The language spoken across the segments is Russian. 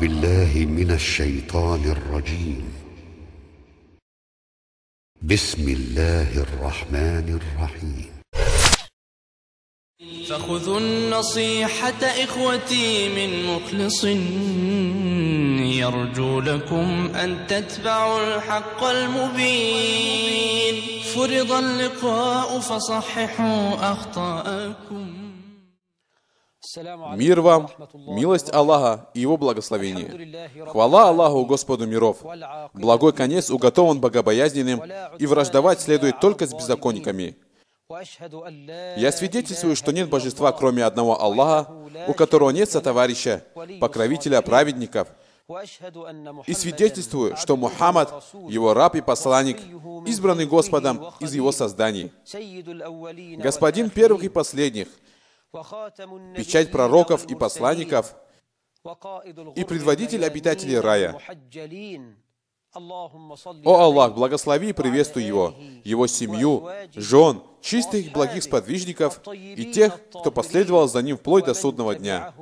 بالله من الشيطان الرجيم. بسم الله الرحمن الرحيم. فخذوا النصيحة إخوتي من مخلص يرجو لكم أن تتبعوا الحق المبين. فرض اللقاء فصححوا أخطاءكم. Мир вам, милость Аллаха и Его благословение. Хвала Аллаху, Господу миров. Благой конец уготован богобоязненным, и враждовать следует только с беззаконниками. Я свидетельствую, что нет божества, кроме одного Аллаха, у которого нет сотоварища, покровителя праведников. И свидетельствую, что Мухаммад, его раб и посланник, избранный Господом из его созданий. Господин первых и последних, печать пророков и посланников и предводитель обитателей рая. О Аллах, благослови и приветствуй его, его семью, жен, чистых благих сподвижников и тех, кто последовал за ним вплоть до судного дня.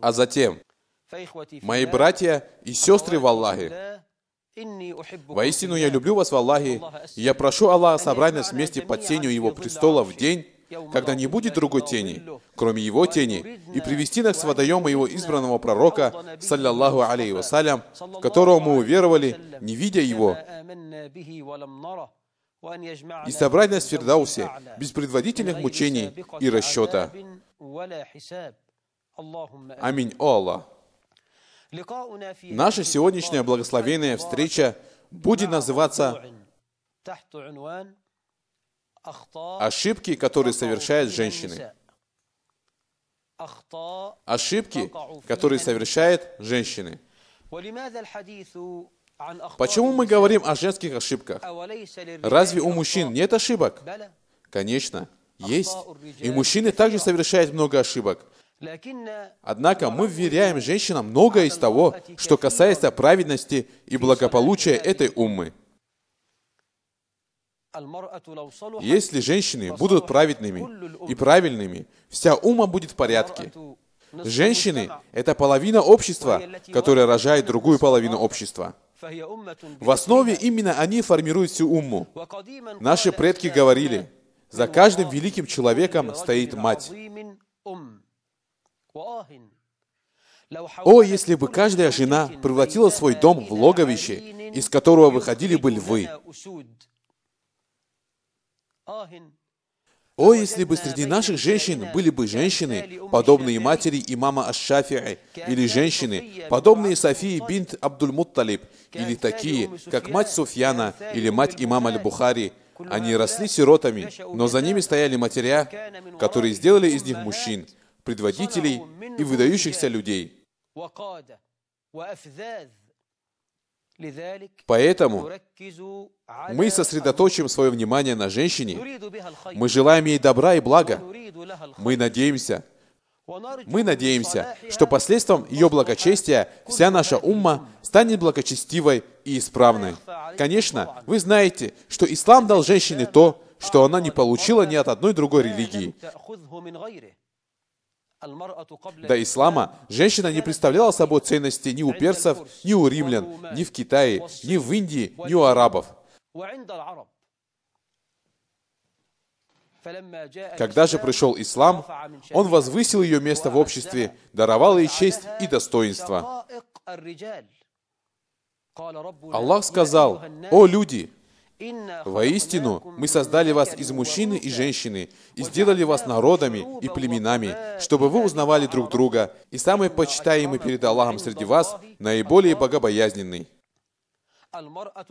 А затем, мои братья и сестры в Аллахе, Воистину я люблю вас в Аллахе, и я прошу Аллаха собрать нас вместе под тенью Его престола в день, когда не будет другой тени, кроме Его тени, и привести нас к водоему Его избранного пророка, саллиллаху алейхи вассалям, в которого мы уверовали, не видя Его, и собрать нас в Фердаусе без предводительных мучений и расчета. Аминь, о Аллах. Наша сегодняшняя благословенная встреча будет называться «Ошибки, которые совершают женщины». Ошибки, которые совершают женщины. Почему мы говорим о женских ошибках? Разве у мужчин нет ошибок? Конечно, есть. И мужчины также совершают много ошибок. Однако мы вверяем женщинам многое из того, что касается праведности и благополучия этой уммы. Если женщины будут праведными и правильными, вся ума будет в порядке. Женщины — это половина общества, которая рожает другую половину общества. В основе именно они формируют всю умму. Наши предки говорили, за каждым великим человеком стоит мать. О, если бы каждая жена превратила свой дом в логовище, из которого выходили бы львы. О, если бы среди наших женщин были бы женщины, подобные матери имама Аш-Шафи'i, или женщины, подобные Софии бинт Абдуль-Мутталиб, или такие, как мать Суфьяна или мать имама Аль-Бухари, они росли сиротами, но за ними стояли матеря, которые сделали из них мужчин, предводителей и выдающихся людей. Поэтому мы сосредоточим свое внимание на женщине. Мы желаем ей добра и блага. Мы надеемся, мы надеемся, что последствием ее благочестия вся наша умма станет благочестивой и исправной. Конечно, вы знаете, что ислам дал женщине то, что она не получила ни от одной другой религии. До ислама женщина не представляла собой ценности ни у персов, ни у римлян, ни в Китае, ни в Индии, ни у арабов. Когда же пришел ислам, он возвысил ее место в обществе, даровал ей честь и достоинство. Аллах сказал, «О люди, Воистину, мы создали вас из мужчины и женщины и сделали вас народами и племенами, чтобы вы узнавали друг друга, и самый почитаемый перед Аллахом среди вас наиболее богобоязненный.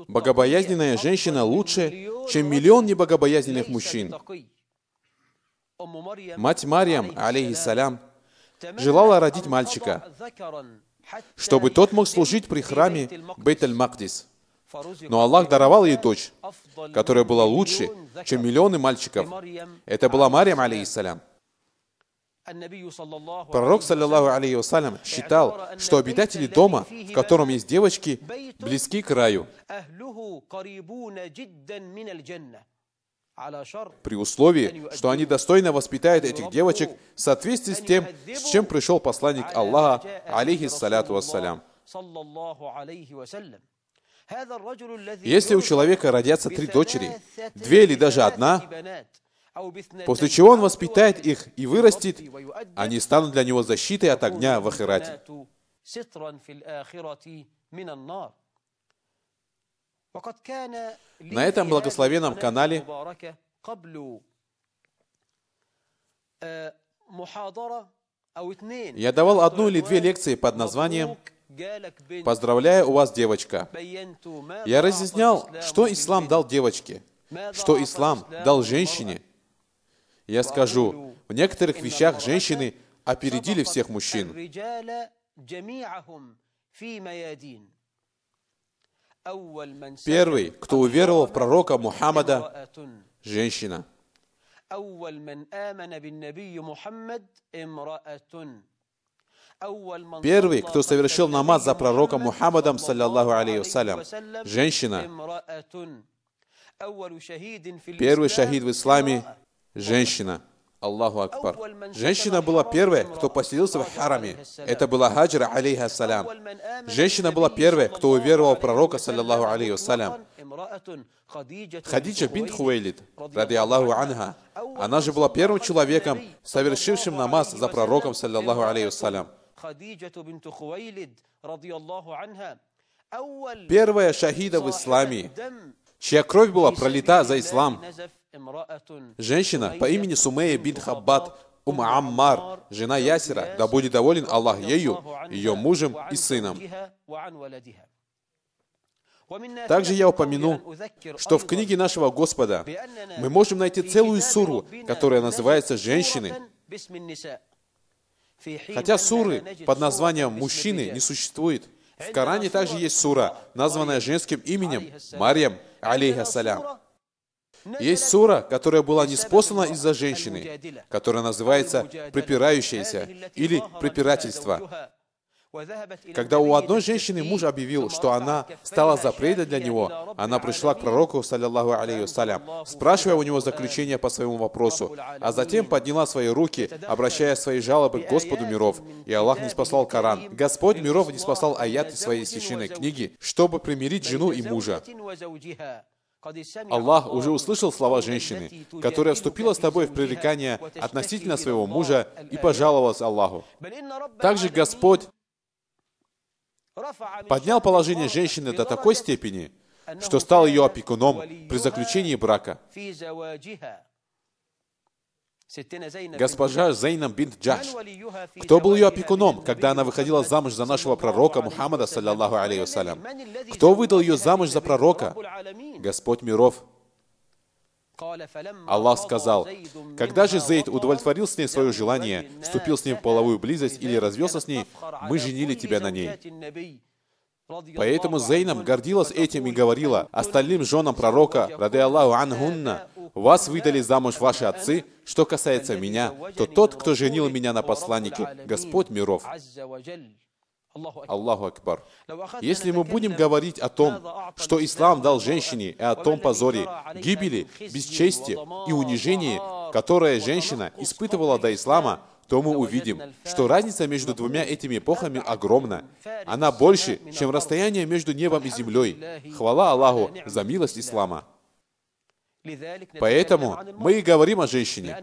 Богобоязненная женщина лучше, чем миллион небогобоязненных мужчин. Мать Мариям, алейхиссалям, желала родить мальчика, чтобы тот мог служить при храме Бейт-аль-Магдис – но Аллах даровал ей дочь, которая была лучше, чем миллионы мальчиков. Это была Марьям, алейхиссалям. Пророк, саллиллаху алейхи вассалям, считал, что обитатели дома, в котором есть девочки, близки к раю, при условии, что они достойно воспитают этих девочек в соответствии с тем, с чем пришел посланник Аллаха, алейхи саляту вассалям. Если у человека родятся три дочери, две или даже одна, после чего он воспитает их и вырастет, они станут для него защитой от огня в Ахирате. На этом благословенном канале я давал одну или две лекции под названием Поздравляю, у вас девочка. Я разъяснял, что ислам дал девочке, что ислам дал женщине. Я скажу, в некоторых вещах женщины опередили всех мужчин. Первый, кто уверовал в пророка Мухаммада, женщина. Первый, кто совершил намаз за пророком Мухаммадом, саллиллаху алейхи женщина. Первый шахид в исламе – женщина. Аллаху Акбар. Женщина была первая, кто поселился в хараме. Это была Хаджра, алейхиссалям. Женщина была первая, кто уверовал в пророка, саллиллаху алейхиссалям. Хадиджа бин Хуэйлид, ради Аллаху Анха, она же была первым человеком, совершившим намаз за пророком, саллиллаху алейхиссалям. Первая шахида в исламе, чья кровь была пролита за ислам. Женщина по имени Сумея бин Хаббат Ум Аммар, жена Ясера, да будет доволен Аллах ею, ее мужем и сыном. Также я упомяну, что в книге нашего Господа мы можем найти целую суру, которая называется «Женщины». Хотя суры под названием «Мужчины» не существует. В Коране также есть сура, названная женским именем Марьям, алейхиссалям. Есть сура, которая была неспослана из-за женщины, которая называется «припирающаяся» или «препирательство». Когда у одной женщины муж объявил, что она стала запретной для него, она пришла к пророку, саллиллаху алейхи спрашивая у него заключение по своему вопросу, а затем подняла свои руки, обращая свои жалобы к Господу миров. И Аллах не спасал Коран. Господь миров не спасал аяты своей священной книги, чтобы примирить жену и мужа. Аллах уже услышал слова женщины, которая вступила с тобой в пререкание относительно своего мужа и пожаловалась Аллаху. Также Господь поднял положение женщины до такой степени, что стал ее опекуном при заключении брака. Госпожа Зейнам бинт Джаш. Кто был ее опекуном, когда она выходила замуж за нашего пророка Мухаммада, саллаллаху алейхи? Кто выдал ее замуж за пророка? Господь миров. Аллах сказал, когда же Зейд удовлетворил с ней свое желание, вступил с ней в половую близость или развелся с ней, мы женили тебя на ней. Поэтому Зейнам гордилась этим и говорила остальным женам пророка, рады Аллаху анхунна, вас выдали замуж ваши отцы, что касается меня, то тот, кто женил меня на посланнике, Господь миров. Аллаху Акбар. Если мы будем говорить о том, что ислам дал женщине, и о том позоре, гибели, бесчестии и унижении, которое женщина испытывала до ислама, то мы увидим, что разница между двумя этими эпохами огромна. Она больше, чем расстояние между небом и землей. Хвала Аллаху за милость ислама. Поэтому мы и говорим о женщине.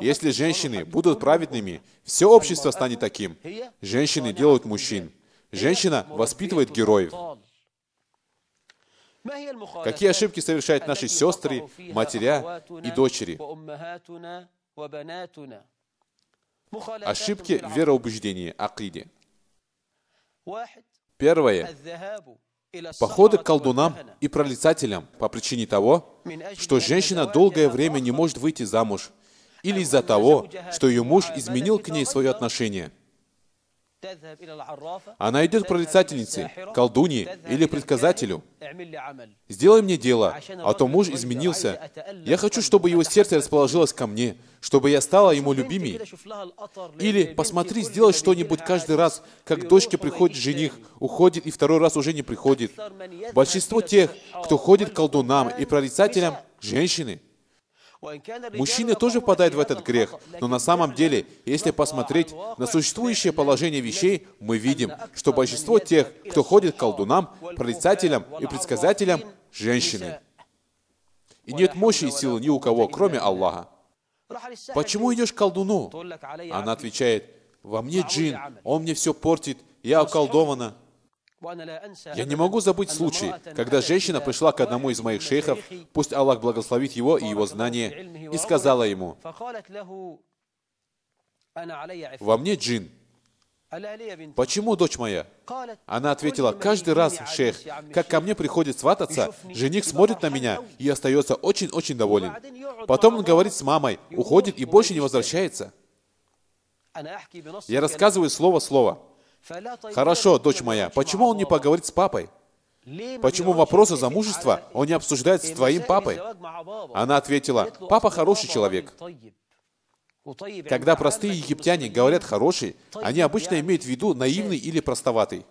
Если женщины будут праведными, все общество станет таким. Женщины делают мужчин. Женщина воспитывает героев. Какие ошибки совершают наши сестры, матеря и дочери? Ошибки в вероубеждении, акиде. Первое. Походы к колдунам и прорицателям по причине того, что женщина долгое время не может выйти замуж, или из-за того, что ее муж изменил к ней свое отношение. Она идет к прорицательнице, колдуне или предсказателю. «Сделай мне дело, а то муж изменился. Я хочу, чтобы его сердце расположилось ко мне, чтобы я стала ему любимей. Или посмотри, сделай что-нибудь каждый раз, как дочке приходит жених, уходит и второй раз уже не приходит. Большинство тех, кто ходит к колдунам и прорицателям, женщины. Мужчины тоже впадают в этот грех, но на самом деле, если посмотреть на существующее положение вещей, мы видим, что большинство тех, кто ходит к колдунам, прорицателям и предсказателям, женщины. И нет мощи и силы ни у кого, кроме Аллаха. «Почему идешь к колдуну?» Она отвечает, «Во мне джин, он мне все портит, я околдована». Я не могу забыть случай, когда женщина пришла к одному из моих шейхов, пусть Аллах благословит его и его знание, и сказала ему, «Во мне джин. Почему, дочь моя? Она ответила, каждый раз, шейх, как ко мне приходит свататься, жених смотрит на меня и остается очень-очень доволен. Потом он говорит с мамой, уходит и больше не возвращается. Я рассказываю слово-слово. Хорошо, дочь моя, почему он не поговорит с папой? Почему вопросы замужества он не обсуждает с твоим папой? Она ответила, папа хороший человек. Когда простые египтяне говорят «хороший», они обычно имеют в виду наивный или простоватый.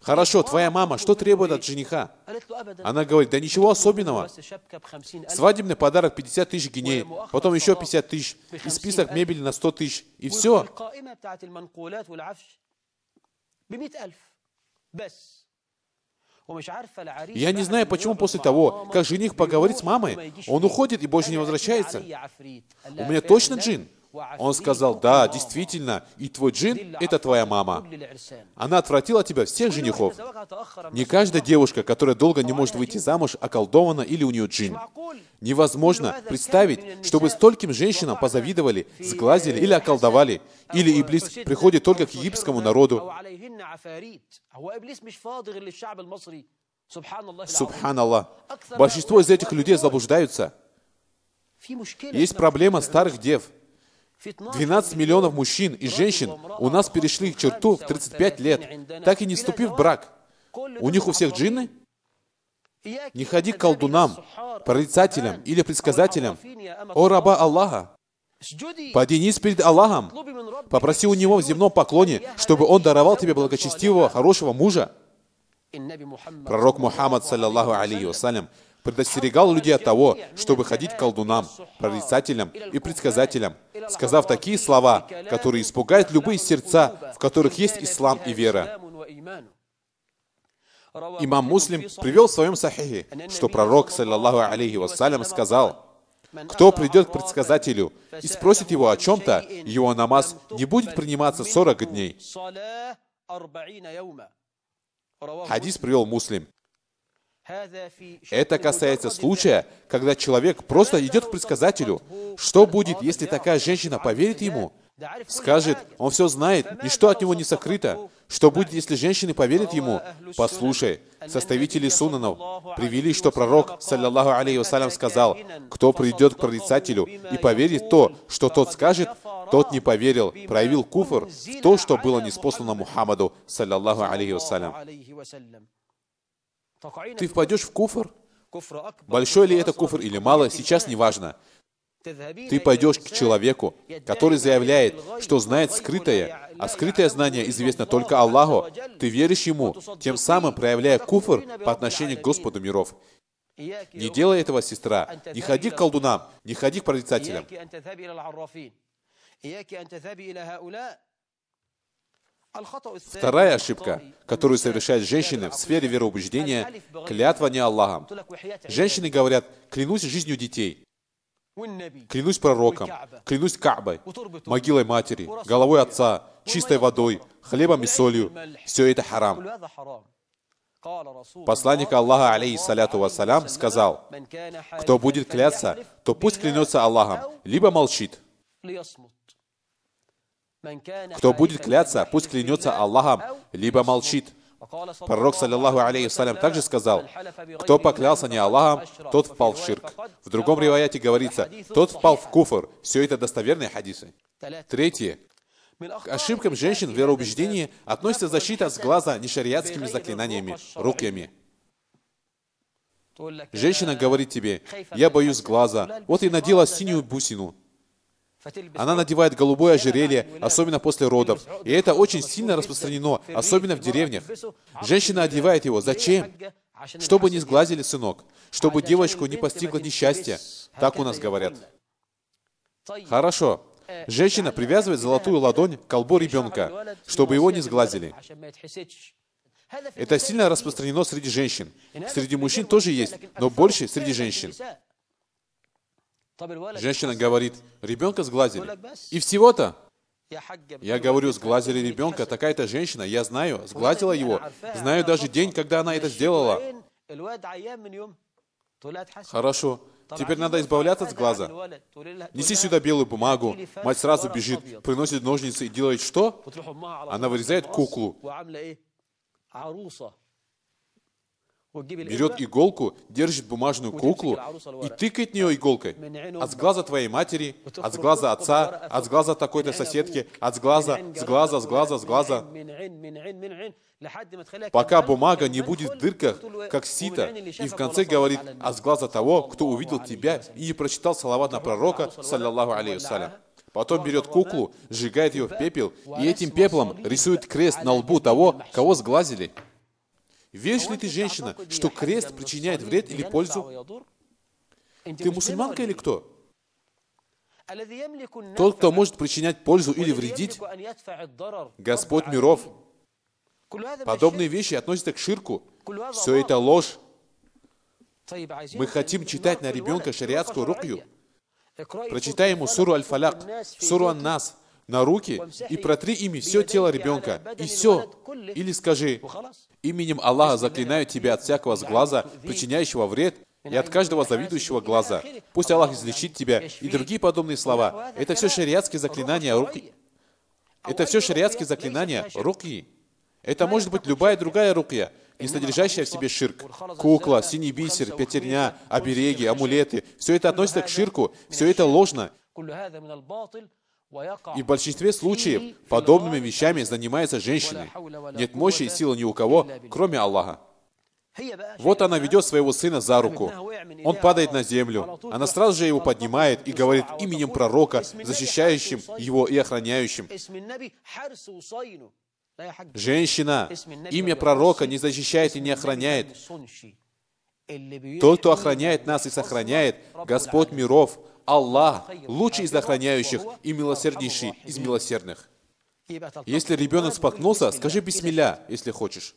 Хорошо, твоя мама что требует от жениха? Она говорит, да ничего особенного. Свадебный подарок 50 тысяч гиней, потом еще 50 тысяч, и список мебели на 100 тысяч, и все. Я не знаю, почему после того, как жених поговорит с мамой, он уходит и больше не возвращается. У меня точно джин. Он сказал, да, действительно, и твой джин — это твоя мама. Она отвратила тебя всех женихов. Не каждая девушка, которая долго не может выйти замуж, околдована или у нее джин. Невозможно представить, чтобы стольким женщинам позавидовали, сглазили или околдовали, или Иблис приходит только к египетскому народу. Субханаллах. Большинство из этих людей заблуждаются. Есть проблема старых дев — في 12 миллионов мужчин и женщин у нас перешли черту в 35 лет, так и не вступив в брак. У них у всех джинны? Не ходи к колдунам, прорицателям или предсказателям. О раба Аллаха, поднись перед Аллахом, попроси у Него в земном поклоне, чтобы Он даровал тебе благочестивого, хорошего мужа. Пророк Мухаммад, саллаллаху алейхи вассалям, предостерегал людей от того, чтобы ходить к колдунам, прорицателям и предсказателям, сказав такие слова, которые испугают любые сердца, в которых есть ислам и вера. Имам Муслим привел в своем сахихе, что пророк, саллаллаху алейхи вассалям, сказал, кто придет к предсказателю и спросит его о чем-то, его намаз не будет приниматься 40 дней. Хадис привел Муслим. Это касается случая, когда человек просто идет к предсказателю. Что будет, если такая женщина поверит ему? Скажет, он все знает, ничто от него не сокрыто. Что будет, если женщины поверят ему? Послушай, составители сунанов привели, что пророк, саллаллаху алейхи вассалям, сказал, кто придет к прорицателю и поверит то, что тот скажет, тот не поверил, проявил куфр в то, что было неспослано Мухаммаду, саллаллаху алейхи вассалям. Ты впадешь в куфр? Большой ли это куфр или мало, сейчас не важно. Ты пойдешь к человеку, который заявляет, что знает скрытое, а скрытое знание известно только Аллаху. Ты веришь ему, тем самым проявляя куфр по отношению к Господу миров. Не делай этого, сестра. Не ходи к колдунам, не ходи к прорицателям. Вторая ошибка, которую совершают женщины в сфере вероубеждения – клятва не Аллахом. Женщины говорят, клянусь жизнью детей, клянусь пророком, клянусь Каабой, могилой матери, головой отца, чистой водой, хлебом и солью. Все это харам. Посланник Аллаха, алейхиссаляту вассалям, сказал, кто будет кляться, то пусть клянется Аллахом, либо молчит. Кто будет кляться, пусть клянется Аллахом, либо молчит. Пророк, саллиллаху алейхи также сказал, кто поклялся не Аллахом, тот впал в ширк. В другом риваяте говорится, тот впал в куфр. Все это достоверные хадисы. Третье. К ошибкам женщин в вероубеждении относится защита с глаза нешариатскими заклинаниями, руками. Женщина говорит тебе, я боюсь глаза, вот и надела синюю бусину. Она надевает голубое ожерелье, особенно после родов. И это очень сильно распространено, особенно в деревнях. Женщина одевает его. Зачем? Чтобы не сглазили сынок. Чтобы девочку не постигло несчастье. Так у нас говорят. Хорошо. Женщина привязывает золотую ладонь к колбу ребенка, чтобы его не сглазили. Это сильно распространено среди женщин. Среди мужчин тоже есть, но больше среди женщин. Женщина говорит, ребенка сглазили. И всего-то. Я говорю, сглазили ребенка, такая-то женщина, я знаю, сглазила его. Знаю даже день, когда она это сделала. Хорошо. Теперь надо избавляться от глаза. Неси сюда белую бумагу. Мать сразу бежит, приносит ножницы и делает что? Она вырезает куклу. Берет иголку, держит бумажную куклу и тыкает в нее иголкой. От сглаза твоей матери, от сглаза отца, от сглаза такой-то соседки, от сглаза, сглаза, сглаза, сглаза. Пока бумага не будет в дырках, как сито, и в конце говорит от сглаза того, кто увидел тебя и не прочитал салават на пророка, саллиллаху алейхи Потом берет куклу, сжигает ее в пепел, и этим пеплом рисует крест на лбу того, кого сглазили. Веришь ли ты, женщина, что крест причиняет вред или пользу? Ты мусульманка или кто? Тот, кто может причинять пользу или вредить, Господь миров. Подобные вещи относятся к ширку. Все это ложь. Мы хотим читать на ребенка шариатскую рукью. Прочитай ему суру Аль-Фаляк, суру Ан-Нас на руки и протри ими все тело ребенка. И все. Или скажи, именем Аллаха заклинаю тебя от всякого сглаза, причиняющего вред, и от каждого завидующего глаза. Пусть Аллах излечит тебя. И другие подобные слова. Это все шариатские заклинания руки. Это все шариатские заклинания руки. Это может быть любая другая рукья, не содержащая в себе ширк. Кукла, синий бисер, пятерня, обереги, амулеты. Все это относится к ширку. Все это ложно. И в большинстве случаев подобными вещами занимаются женщины. Нет мощи и силы ни у кого, кроме Аллаха. Вот она ведет своего сына за руку. Он падает на землю. Она сразу же его поднимает и говорит именем пророка, защищающим его и охраняющим. Женщина, имя пророка не защищает и не охраняет. Тот, кто охраняет нас и сохраняет, Господь миров, Аллах, лучший из охраняющих и милосерднейший из милосердных. Если ребенок споткнулся, скажи бисмилля, если хочешь.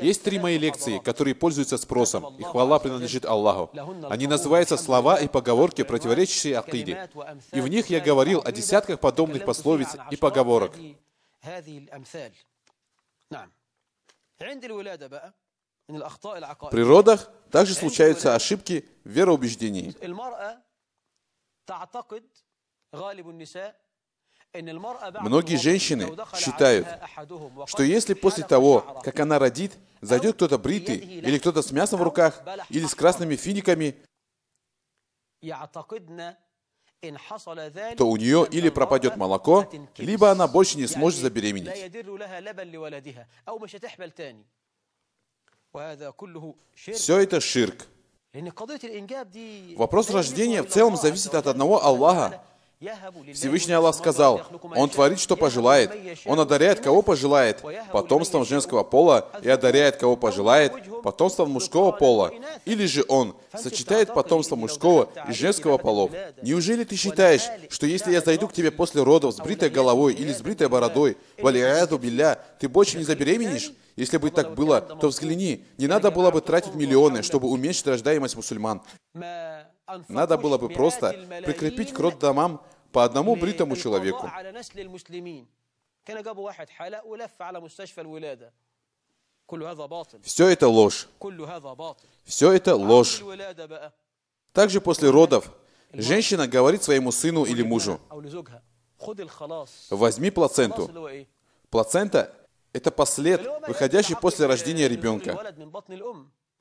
Есть три мои лекции, которые пользуются спросом, и хвала принадлежит Аллаху. Они называются «Слова и поговорки, противоречащие акиде». И в них я говорил о десятках подобных пословиц и поговорок. При родах также случаются ошибки в вероубеждении. Многие женщины считают, что если после того, как она родит, зайдет кто-то бритый, или кто-то с мясом в руках, или с красными финиками, то у нее или пропадет молоко, либо она больше не сможет забеременеть. Все это ширк. Вопрос рождения в целом зависит от одного Аллаха. Всевышний Аллах сказал, Он творит, что пожелает. Он одаряет, кого пожелает, потомством женского пола, и одаряет, кого пожелает, потомством мужского пола. Или же Он сочетает потомство мужского и женского полов. Неужели ты считаешь, что если я зайду к тебе после родов с бритой головой или с бритой бородой, валияду билля, ты больше не забеременеешь? Если бы так было, то взгляни, не надо было бы тратить миллионы, чтобы уменьшить рождаемость мусульман. Надо было бы просто прикрепить к роддомам по одному бритому человеку. Все это ложь. Все это ложь. Также после родов женщина говорит своему сыну или мужу, возьми плаценту. Плацента – это послед, выходящий после рождения ребенка.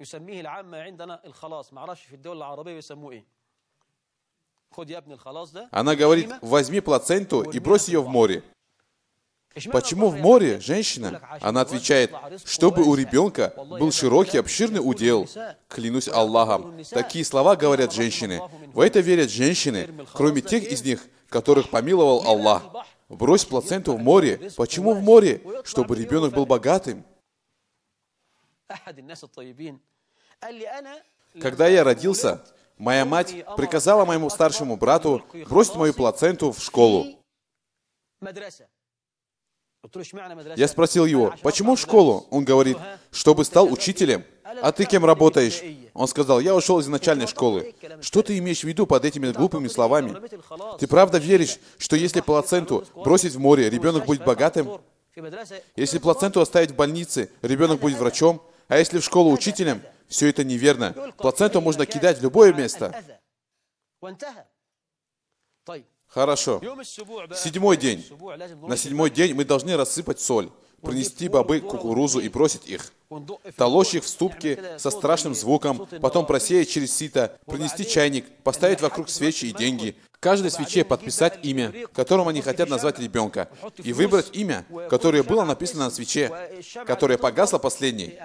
يسميه العامة عندنا الخلاص ما اعرفش في الدول العربية بيسموه ايه خد يا ابني الخلاص ده Она говорит, возьми плаценту и брось ее в море. Почему в море, женщина? Она отвечает, чтобы у ребенка был широкий, обширный удел. Клянусь Аллахом. Такие слова говорят женщины. В это верят женщины, кроме тех из них, которых помиловал Аллах. Брось плаценту в море. Почему в море? Чтобы ребенок был богатым. Когда я родился, моя мать приказала моему старшему брату бросить мою плаценту в школу. Я спросил его, почему в школу? Он говорит, чтобы стал учителем а ты кем работаешь? Он сказал, я ушел из начальной школы. Что ты имеешь в виду под этими глупыми словами? Ты правда веришь, что если плаценту бросить в море, ребенок будет богатым? Если плаценту оставить в больнице, ребенок будет врачом? А если в школу учителем? Все это неверно. Плаценту можно кидать в любое место. Хорошо. Седьмой день. На седьмой день мы должны рассыпать соль принести бобы, кукурузу и бросить их, толочь их в ступке со страшным звуком, потом просеять через сито, принести чайник, поставить вокруг свечи и деньги, каждой свече подписать имя, которым они хотят назвать ребенка, и выбрать имя, которое было написано на свече, которое погасло последней.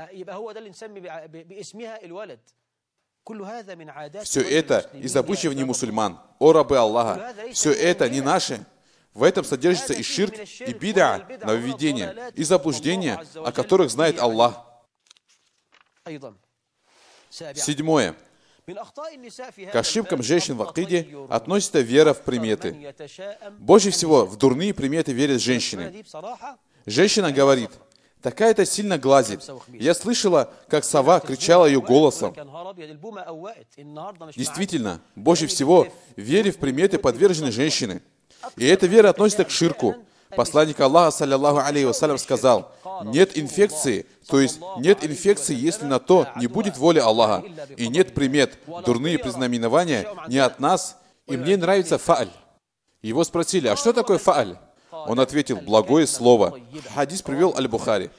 Все это из обычаев не мусульман. О рабы Аллаха! Все это не наши. В этом содержится и ширк, и бида, нововведение, и заблуждение, о которых знает Аллах. Седьмое. К ошибкам женщин в Акиде относится вера в приметы. Больше всего в дурные приметы верят женщины. Женщина говорит, такая-то сильно глазит. Я слышала, как сова кричала ее голосом. Действительно, больше всего вере в приметы подвержены женщины – и эта вера относится к ширку. Посланник Аллаха, саллиллаху алейхи вассалям, сказал, нет инфекции, то есть нет инфекции, если на то не будет воли Аллаха, и нет примет, дурные признаменования не от нас, и мне нравится фааль. Его спросили, а что такое фааль? Он ответил, благое слово. Хадис привел Аль-Бухари.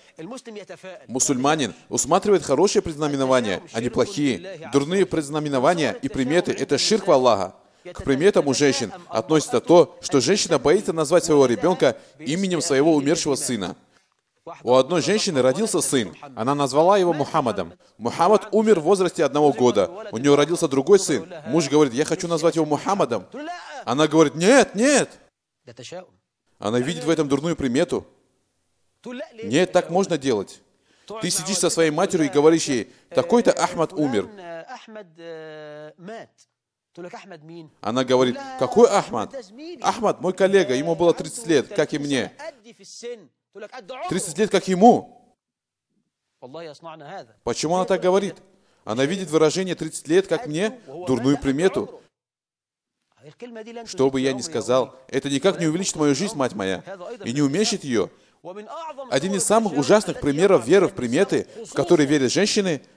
Мусульманин усматривает хорошие предзнаменования, а не плохие. Дурные предзнаменования и приметы – это ширк в Аллаха. К приметам у женщин относится то, что женщина боится назвать своего ребенка именем своего умершего сына. У одной женщины родился сын. Она назвала его Мухаммадом. Мухаммад умер в возрасте одного года. У нее родился другой сын. Муж говорит, я хочу назвать его Мухаммадом. Она говорит, нет, нет. Она видит в этом дурную примету. Нет, так можно делать. Ты сидишь со своей матерью и говоришь ей, такой-то Ахмад умер. Она говорит, какой Ахмад? Ахмад, мой коллега, ему было 30 лет, как и мне. 30 лет, как ему. Почему она так говорит? Она видит выражение 30 лет, как мне, дурную примету. Что бы я ни сказал, это никак не увеличит мою жизнь, мать моя, и не уменьшит ее. Один из самых ужасных примеров веры в приметы, в которые верят женщины –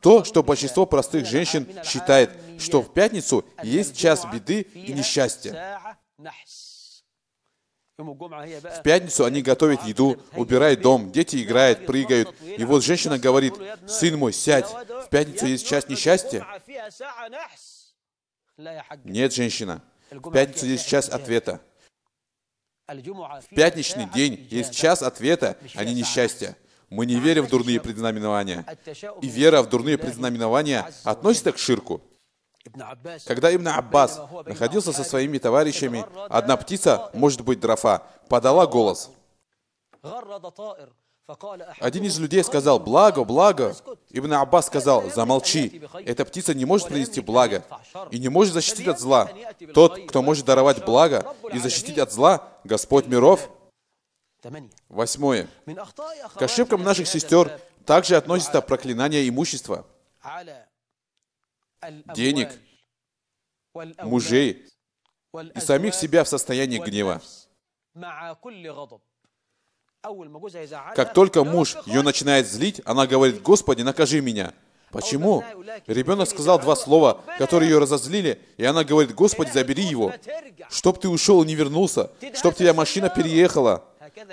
то, что большинство простых женщин считает, что в пятницу есть час беды и несчастья. В пятницу они готовят еду, убирают дом, дети играют, прыгают. И вот женщина говорит, «Сын мой, сядь, в пятницу есть час несчастья». Нет, женщина, в пятницу есть час ответа. В пятничный день есть час ответа, а не несчастья. Мы не верим в дурные предзнаменования. И вера в дурные предзнаменования относится к ширку. Когда Ибн Аббас находился со своими товарищами, одна птица, может быть, дрофа, подала голос. Один из людей сказал «Благо, благо!» Ибн Аббас сказал «Замолчи! Эта птица не может принести благо и не может защитить от зла. Тот, кто может даровать благо и защитить от зла, Господь миров, Восьмое. К ошибкам наших сестер также относится проклинание имущества, денег, мужей и самих себя в состоянии гнева. Как только муж ее начинает злить, она говорит, «Господи, накажи меня». Почему? Ребенок сказал два слова, которые ее разозлили, и она говорит, «Господи, забери его, чтоб ты ушел и не вернулся, чтоб тебя машина переехала».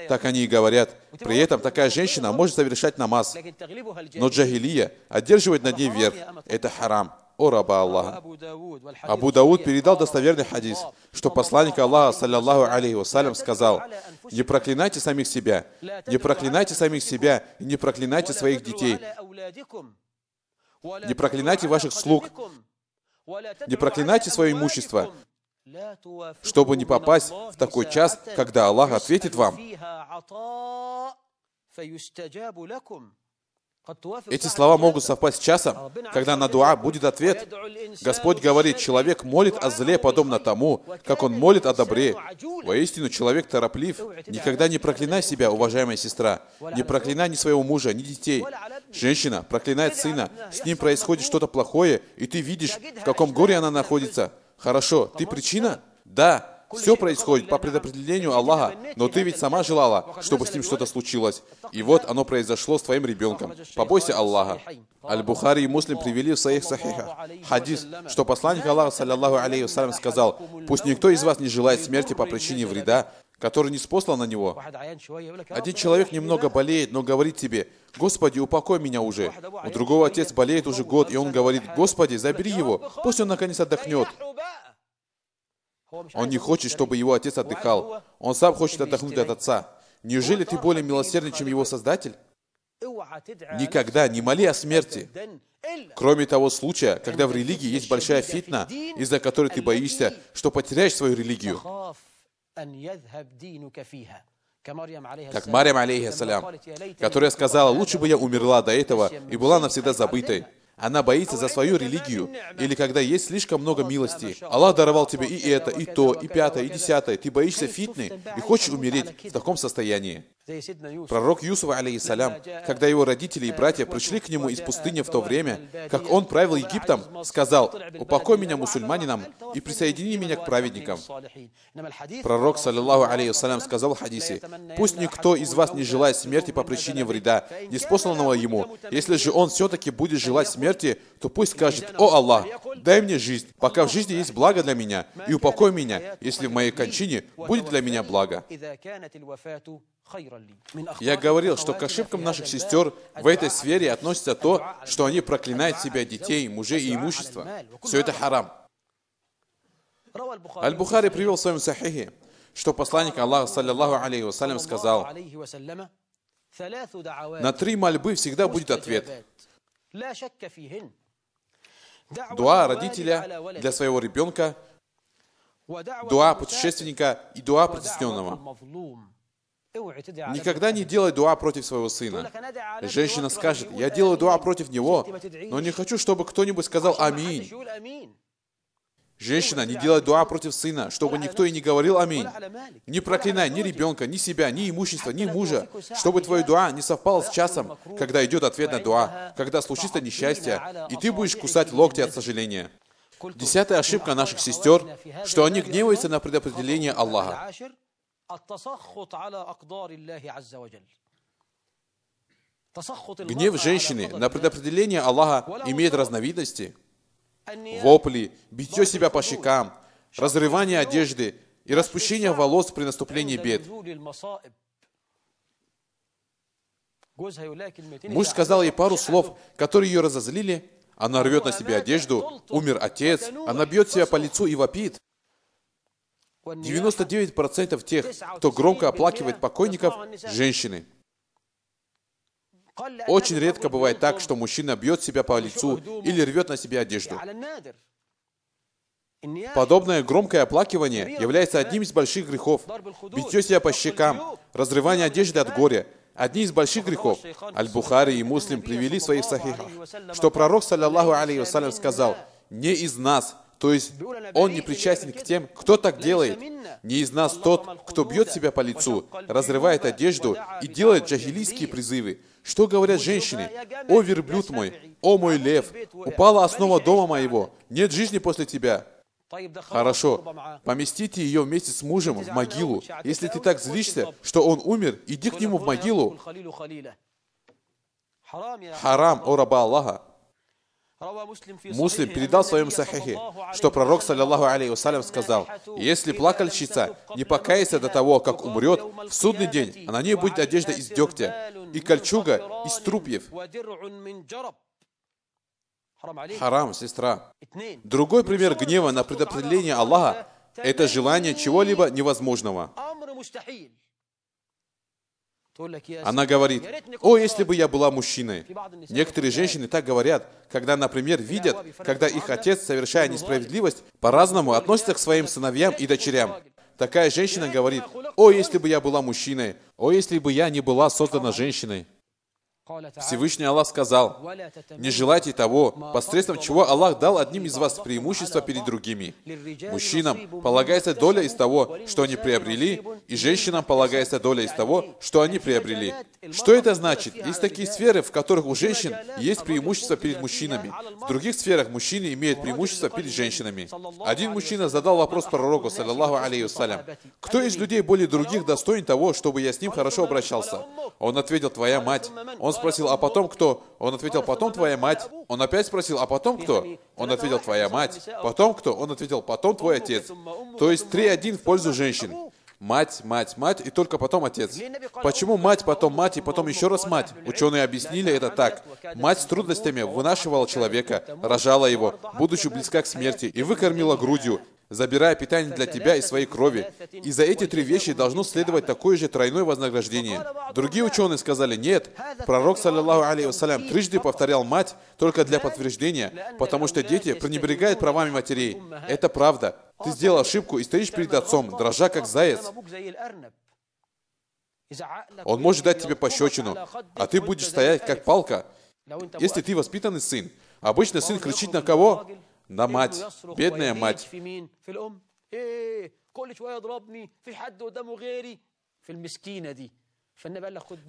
Так они и говорят. При этом такая женщина может совершать намаз. Но джагилия одерживает над ней верх. Это харам. О раба Аллаха. Абу Дауд передал достоверный хадис, что посланник Аллаха, саллиллаху алейхи вассалям, сказал, «Не проклинайте самих себя, не проклинайте самих себя и не проклинайте своих детей, не проклинайте ваших слуг, не проклинайте свое имущество, чтобы не попасть в такой час, когда Аллах ответит вам. Эти слова могут совпасть с часом, когда на дуа будет ответ. Господь говорит, человек молит о зле, подобно тому, как он молит о добре. Воистину, человек тороплив. Никогда не проклинай себя, уважаемая сестра. Не проклинай ни своего мужа, ни детей. Женщина проклинает сына, с ним происходит что-то плохое, и ты видишь, в каком горе она находится. Хорошо, ты причина? Да, все происходит по предопределению Аллаха, но ты ведь сама желала, чтобы с ним что-то случилось. И вот оно произошло с твоим ребенком. Побойся Аллаха. Аль-Бухари и Муслим привели в своих сахихах хадис, что посланник Аллаха, саллиллаху алейхи сказал, «Пусть никто из вас не желает смерти по причине вреда, который не спослал на него. Один человек немного болеет, но говорит тебе, «Господи, упокой меня уже». У другого отец болеет уже год, и он говорит, «Господи, забери его, пусть он наконец отдохнет». Он не хочет, чтобы его отец отдыхал. Он сам хочет отдохнуть от отца. Неужели ты более милосердный, чем его создатель? Никогда не моли о смерти. Кроме того случая, когда в религии есть большая фитна, из-за которой ты боишься, что потеряешь свою религию. Как Марьям, алейхиссалям, которая сказала, лучше бы я умерла до этого и была навсегда забытой. Она боится за свою религию, или когда есть слишком много милости. Аллах даровал тебе и это, и то, и пятое, и десятое. Ты боишься фитны и хочешь умереть в таком состоянии. Пророк Юсуф, алейхиссалям, когда его родители и братья пришли к нему из пустыни в то время, как он правил Египтом, сказал, «Упокой меня мусульманином и присоедини меня к праведникам». Пророк, саллиллаху алейхиссалям, сказал в хадисе, «Пусть никто из вас не желает смерти по причине вреда, неспосланного ему. Если же он все-таки будет желать смерти, то пусть скажет, «О Аллах, дай мне жизнь, пока в жизни есть благо для меня, и упокой меня, если в моей кончине будет для меня благо». Я говорил, что к ошибкам наших сестер в этой сфере относится то, что они проклинают себя, детей, мужей и имущество. Все это харам. Аль-Бухари привел в своем сахихе, что посланник Аллаха, саллиллаху алейхи вассалям, сказал, на три мольбы всегда будет ответ. Дуа родителя для своего ребенка, дуа путешественника и дуа притесненного. Никогда не делай дуа против своего сына. Женщина скажет, я делаю дуа против него, но не хочу, чтобы кто-нибудь сказал «Аминь». Женщина, не делай дуа против сына, чтобы никто и не говорил «Аминь». Не проклинай ни ребенка, ни себя, ни имущество, ни мужа, чтобы твой дуа не совпал с часом, когда идет ответ на дуа, когда случится несчастье, и ты будешь кусать локти от сожаления. Десятая ошибка наших сестер, что они гневаются на предопределение Аллаха. Гнев женщины на предопределение Аллаха имеет разновидности. Вопли, битье себя по щекам, разрывание одежды и распущение волос при наступлении бед. Муж сказал ей пару слов, которые ее разозлили. Она рвет на себе одежду, умер отец, она бьет себя по лицу и вопит. 99% тех, кто громко оплакивает покойников, женщины. Очень редко бывает так, что мужчина бьет себя по лицу или рвет на себе одежду. Подобное громкое оплакивание является одним из больших грехов. Битье себя по щекам, разрывание одежды от горя – одни из больших грехов. Аль-Бухари и Муслим привели в своих сахихах, что пророк, саллиллаху алейхи вассалям, сказал, «Не из нас, то есть он не причастен к тем, кто так делает. Не из нас тот, кто бьет себя по лицу, разрывает одежду и делает джахилийские призывы. Что говорят женщины? «О, верблюд мой! О, мой лев! Упала основа дома моего! Нет жизни после тебя!» Хорошо, поместите ее вместе с мужем в могилу. Если ты так злишься, что он умер, иди к нему в могилу. Харам, о раба Аллаха. Муслим передал в своем сахихе, что пророк, саллиллаху алейхи вассалям, сказал, если плакальщица не покается до того, как умрет, в судный день, а на ней будет одежда из дегтя и кольчуга из трупьев. Харам, сестра. Другой пример гнева на предопределение Аллаха – это желание чего-либо невозможного. Она говорит, «О, если бы я была мужчиной!» Некоторые женщины так говорят, когда, например, видят, когда их отец, совершая несправедливость, по-разному относится к своим сыновьям и дочерям. Такая женщина говорит, «О, если бы я была мужчиной! О, если бы я не была создана женщиной!» Всевышний Аллах сказал, «Не желайте того, посредством чего Аллах дал одним из вас преимущество перед другими. Мужчинам полагается доля из того, что они приобрели, и женщинам полагается доля из того, что они приобрели». Что это значит? Есть такие сферы, в которых у женщин есть преимущество перед мужчинами. В других сферах мужчины имеют преимущество перед женщинами. Один мужчина задал вопрос пророку, саллиллаху алейхи вассалям, «Кто из людей более других достоин того, чтобы я с ним хорошо обращался?» Он ответил, «Твоя мать». Он спросил, а потом кто? Он ответил, потом твоя мать. Он опять спросил, а потом кто? Он ответил, твоя мать. Потом кто? Он ответил, потом твой отец. То есть 3-1 в пользу женщин. Мать, мать, мать и только потом отец. Почему мать, потом мать и потом еще раз мать? Ученые объяснили это так. Мать с трудностями вынашивала человека, рожала его, будучи близка к смерти, и выкормила грудью, забирая питание для тебя и своей крови. И за эти три вещи должно следовать такое же тройное вознаграждение. Другие ученые сказали, нет, пророк, саллиллаху алейхи вассалям, трижды повторял мать только для подтверждения, потому что дети пренебрегают правами матерей. Это правда. Ты сделал ошибку и стоишь перед отцом, дрожа как заяц. Он может дать тебе пощечину, а ты будешь стоять как палка. Если ты воспитанный сын, обычно сын кричит на кого? На мать, бедная мать.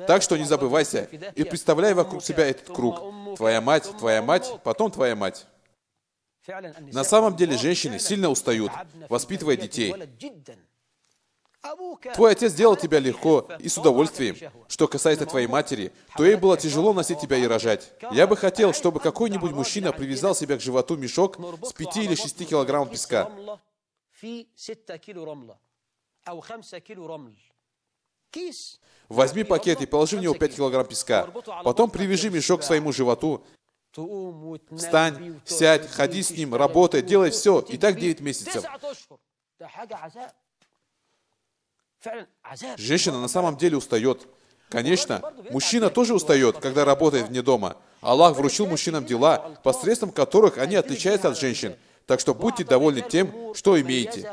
Так что не забывайся и представляй вокруг себя этот круг. Твоя мать, твоя мать, потом твоя мать. На самом деле женщины сильно устают, воспитывая детей. Твой отец сделал тебя легко и с удовольствием. Что касается твоей матери, то ей было тяжело носить тебя и рожать. Я бы хотел, чтобы какой-нибудь мужчина привязал себя к животу мешок с 5 или 6 килограммов песка. Возьми пакет и положи в него 5 килограмм песка. Потом привяжи мешок к своему животу. Встань, сядь, ходи с ним, работай, делай все. И так 9 месяцев. Женщина на самом деле устает. Конечно, мужчина тоже устает, когда работает вне дома. Аллах вручил мужчинам дела, посредством которых они отличаются от женщин. Так что будьте довольны тем, что имеете.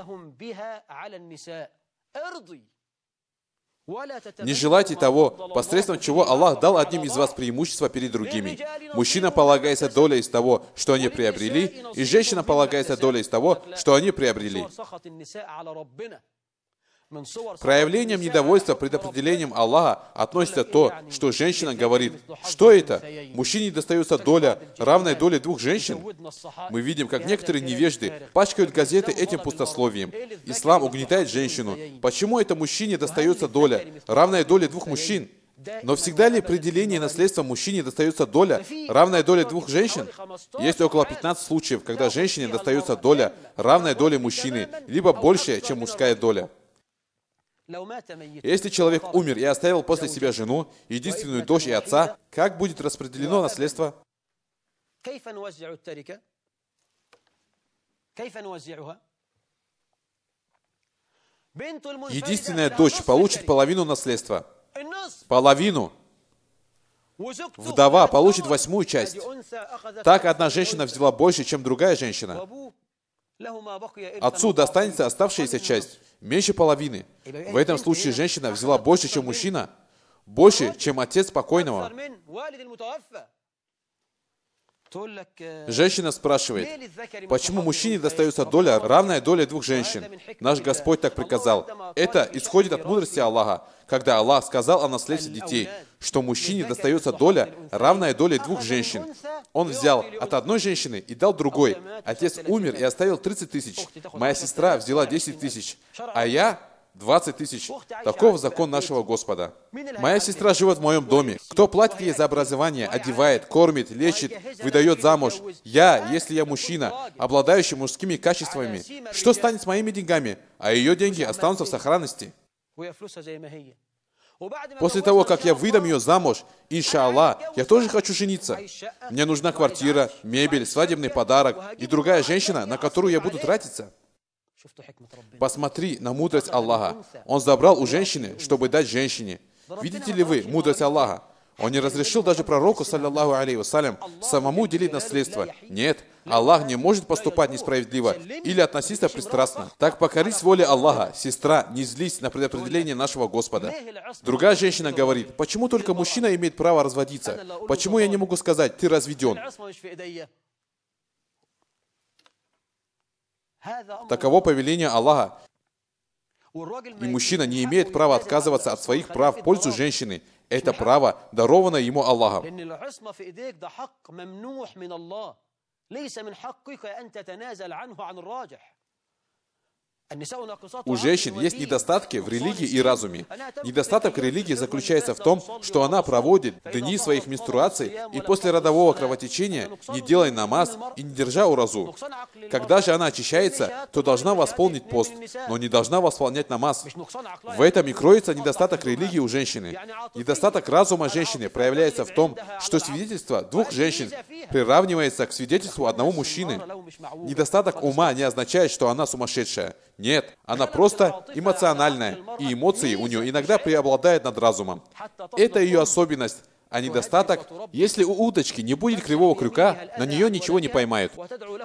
Не желайте того, посредством чего Аллах дал одним из вас преимущество перед другими. Мужчина полагается доля из того, что они приобрели, и женщина полагается доля из того, что они приобрели. Проявлением недовольства предопределением Аллаха относится то, что женщина говорит, что это? Мужчине достается доля, равная доле двух женщин. Мы видим, как некоторые невежды пачкают газеты этим пустословием. Ислам угнетает женщину. Почему это мужчине достается доля, равная доле двух мужчин? Но всегда ли при делении наследства мужчине достается доля, равная доле двух женщин? Есть около 15 случаев, когда женщине достается доля, равная доле мужчины, либо большая, чем мужская доля. Если человек умер и оставил после себя жену, единственную дочь и отца, как будет распределено наследство? Единственная дочь получит половину наследства. Половину. Вдова получит восьмую часть. Так одна женщина взяла больше, чем другая женщина. Отцу достанется оставшаяся часть, меньше половины. В этом случае женщина взяла больше, чем мужчина, больше, чем отец покойного. Женщина спрашивает, почему мужчине достается доля, равная доле двух женщин? Наш Господь так приказал. Это исходит от мудрости Аллаха, когда Аллах сказал о наследстве детей, что мужчине достается доля, равная доле двух женщин. Он взял от одной женщины и дал другой. Отец умер и оставил 30 тысяч. Моя сестра взяла 10 тысяч, а я 20 тысяч. Таков закон нашего Господа. Моя сестра живет в моем доме. Кто платит ей за образование, одевает, кормит, лечит, выдает замуж? Я, если я мужчина, обладающий мужскими качествами, что станет с моими деньгами? А ее деньги останутся в сохранности. После того, как я выдам ее замуж, иншаллах, я тоже хочу жениться. Мне нужна квартира, мебель, свадебный подарок и другая женщина, на которую я буду тратиться. Посмотри на мудрость Аллаха. Он забрал у женщины, чтобы дать женщине. Видите ли вы мудрость Аллаха? Он не разрешил даже пророку, саллиллаху алейхи вассалям, самому делить наследство. Нет, Аллах не может поступать несправедливо или относиться пристрастно. Так покорись воле Аллаха, сестра, не злись на предопределение нашего Господа. Другая женщина говорит, почему только мужчина имеет право разводиться? Почему я не могу сказать, ты разведен? Таково повеление Аллаха, والراجل и ما мужчина не يجيش имеет حقه права لازم отказываться أقدر от своих أخليه прав в في пользу الضرر. женщины. Это право даровано ему Аллахом. لأن العصمة في إيديك ده حق ممنوح من الله ليس من حقك أن تتنازل عنه عن الراجح النساء ناقصات У женщин есть недостатки в религии и разуме. Недостаток религии заключается в том, что она проводит дни своих менструаций и после родового кровотечения, не делая намаз и не держа уразу. Когда же она очищается, то должна восполнить пост, но не должна восполнять намаз. В этом и кроется недостаток религии у женщины. Недостаток разума женщины проявляется в том, что свидетельство двух женщин приравнивается к свидетельству одного мужчины. Недостаток ума не означает, что она сумасшедшая. Нет, она просто эмоциональная, и эмоции у нее иногда преобладают над разумом. Это ее особенность. А недостаток, если у уточки не будет кривого крюка, на нее ничего не поймают.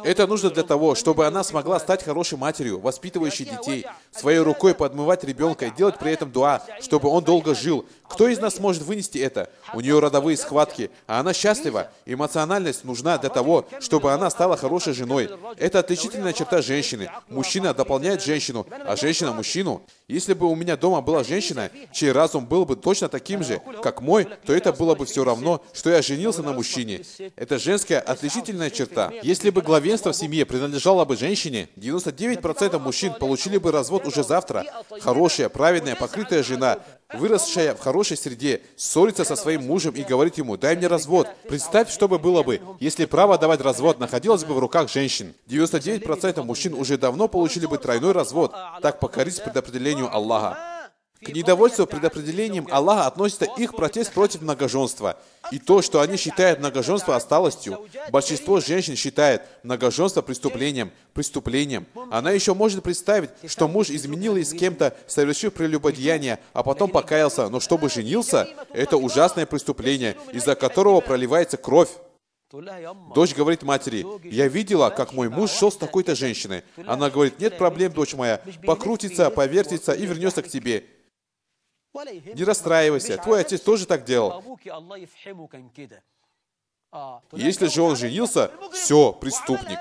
Это нужно для того, чтобы она смогла стать хорошей матерью, воспитывающей детей, своей рукой подмывать ребенка и делать при этом дуа, чтобы он долго жил. Кто из нас может вынести это? У нее родовые схватки, а она счастлива. Эмоциональность нужна для того, чтобы она стала хорошей женой. Это отличительная черта женщины. Мужчина дополняет женщину, а женщина мужчину. Если бы у меня дома была женщина, чей разум был бы точно таким же, как мой, то это было бы все равно, что я женился на мужчине. Это женская отличительная черта. Если бы главенство в семье принадлежало бы женщине, 99% мужчин получили бы развод уже завтра. Хорошая, праведная, покрытая жена, выросшая в хорошей среде, ссорится со своим мужем и говорит ему, дай мне развод. Представь, что бы было бы, если право давать развод находилось бы в руках женщин. 99% мужчин уже давно получили бы тройной развод. Так покорить предопределению Аллаха. К недовольству предопределением Аллаха относится их протест против многоженства. И то, что они считают многоженство осталостью. Большинство женщин считает многоженство преступлением, преступлением. Она еще может представить, что муж изменил ей с кем-то, совершив прелюбодеяние, а потом покаялся. Но чтобы женился, это ужасное преступление, из-за которого проливается кровь. Дочь говорит матери, я видела, как мой муж шел с такой-то женщиной. Она говорит, нет проблем, дочь моя, покрутится, повертится и вернется к тебе. Не расстраивайся, твой отец тоже так делал. Если же он женился, все, преступник.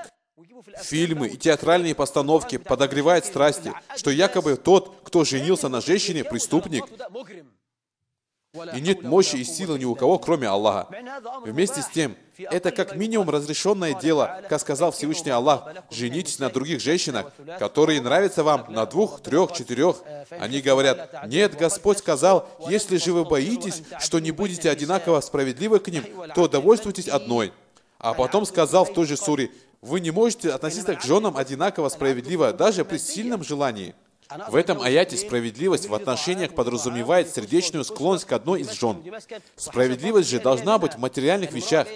Фильмы и театральные постановки подогревают страсти, что якобы тот, кто женился на женщине, преступник. И нет мощи и силы ни у кого, кроме Аллаха. Вместе с тем, это как минимум разрешенное дело, как сказал Всевышний Аллах, женитесь на других женщинах, которые нравятся вам, на двух, трех, четырех. Они говорят, нет, Господь сказал, если же вы боитесь, что не будете одинаково справедливы к ним, то довольствуйтесь одной. А потом сказал в той же суре, вы не можете относиться к женам одинаково справедливо, даже при сильном желании. В этом аяте справедливость в отношениях подразумевает сердечную склонность к одной из жен. Справедливость же должна быть в материальных вещах.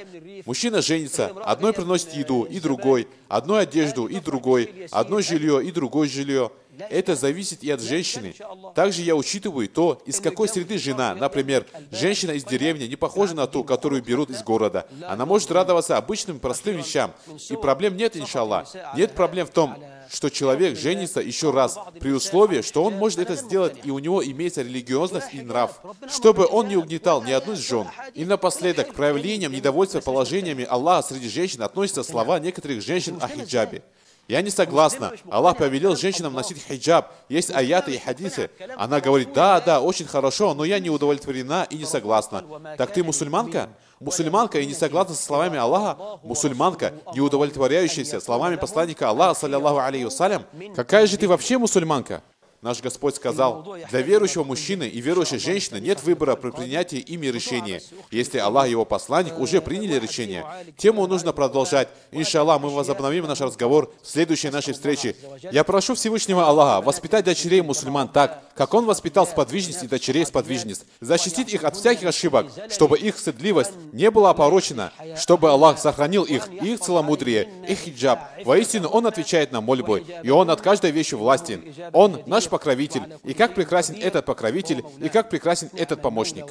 Мужчина женится, одной приносит еду и другой, одной одежду и другой, одно жилье и другое жилье. Это зависит и от женщины. Также я учитываю то, из какой среды жена. Например, женщина из деревни не похожа на ту, которую берут из города. Она может радоваться обычным простым вещам. И проблем нет, иншаллах. Нет проблем в том, что человек женится еще раз, при условии, что он может это сделать, и у него имеется религиозность и нрав, чтобы он не угнетал ни одну из жен. И напоследок, к проявлениям недовольства положениями Аллаха среди женщин относятся слова некоторых женщин о хиджабе. Я не согласна. Аллах повелел женщинам носить хиджаб. Есть аяты и хадисы. Она говорит, да, да, очень хорошо, но я не удовлетворена и не согласна. Так ты мусульманка? Мусульманка и не согласна со словами Аллаха? Мусульманка, не удовлетворяющаяся словами посланника Аллаха, саллиллаху алейхи вассалям? Какая же ты вообще мусульманка? Наш Господь сказал, для верующего мужчины и верующей женщины нет выбора при принятии ими решения. Если Аллах и его посланник уже приняли решение, тему нужно продолжать. Иншаллах, мы возобновим наш разговор в следующей нашей встрече. Я прошу Всевышнего Аллаха воспитать дочерей мусульман так, как Он воспитал сподвижниц и дочерей сподвижниц, защитить их от всяких ошибок, чтобы их стыдливость не была опорочена, чтобы Аллах сохранил их, и их целомудрие, их хиджаб. Воистину, Он отвечает на мольбы, и Он от каждой вещи властен. Он наш покровитель. И как прекрасен этот покровитель, и как прекрасен этот помощник.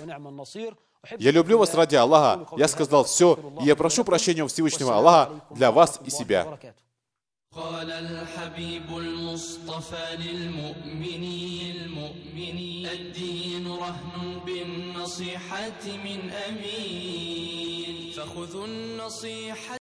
Я люблю вас ради Аллаха. Я сказал все, и я прошу прощения у Всевышнего Аллаха для вас и себя. قال الحبيب المصطفى للمؤمنين المؤمنين الدين رهن بالنصيحة من أمين فخذوا النصيحة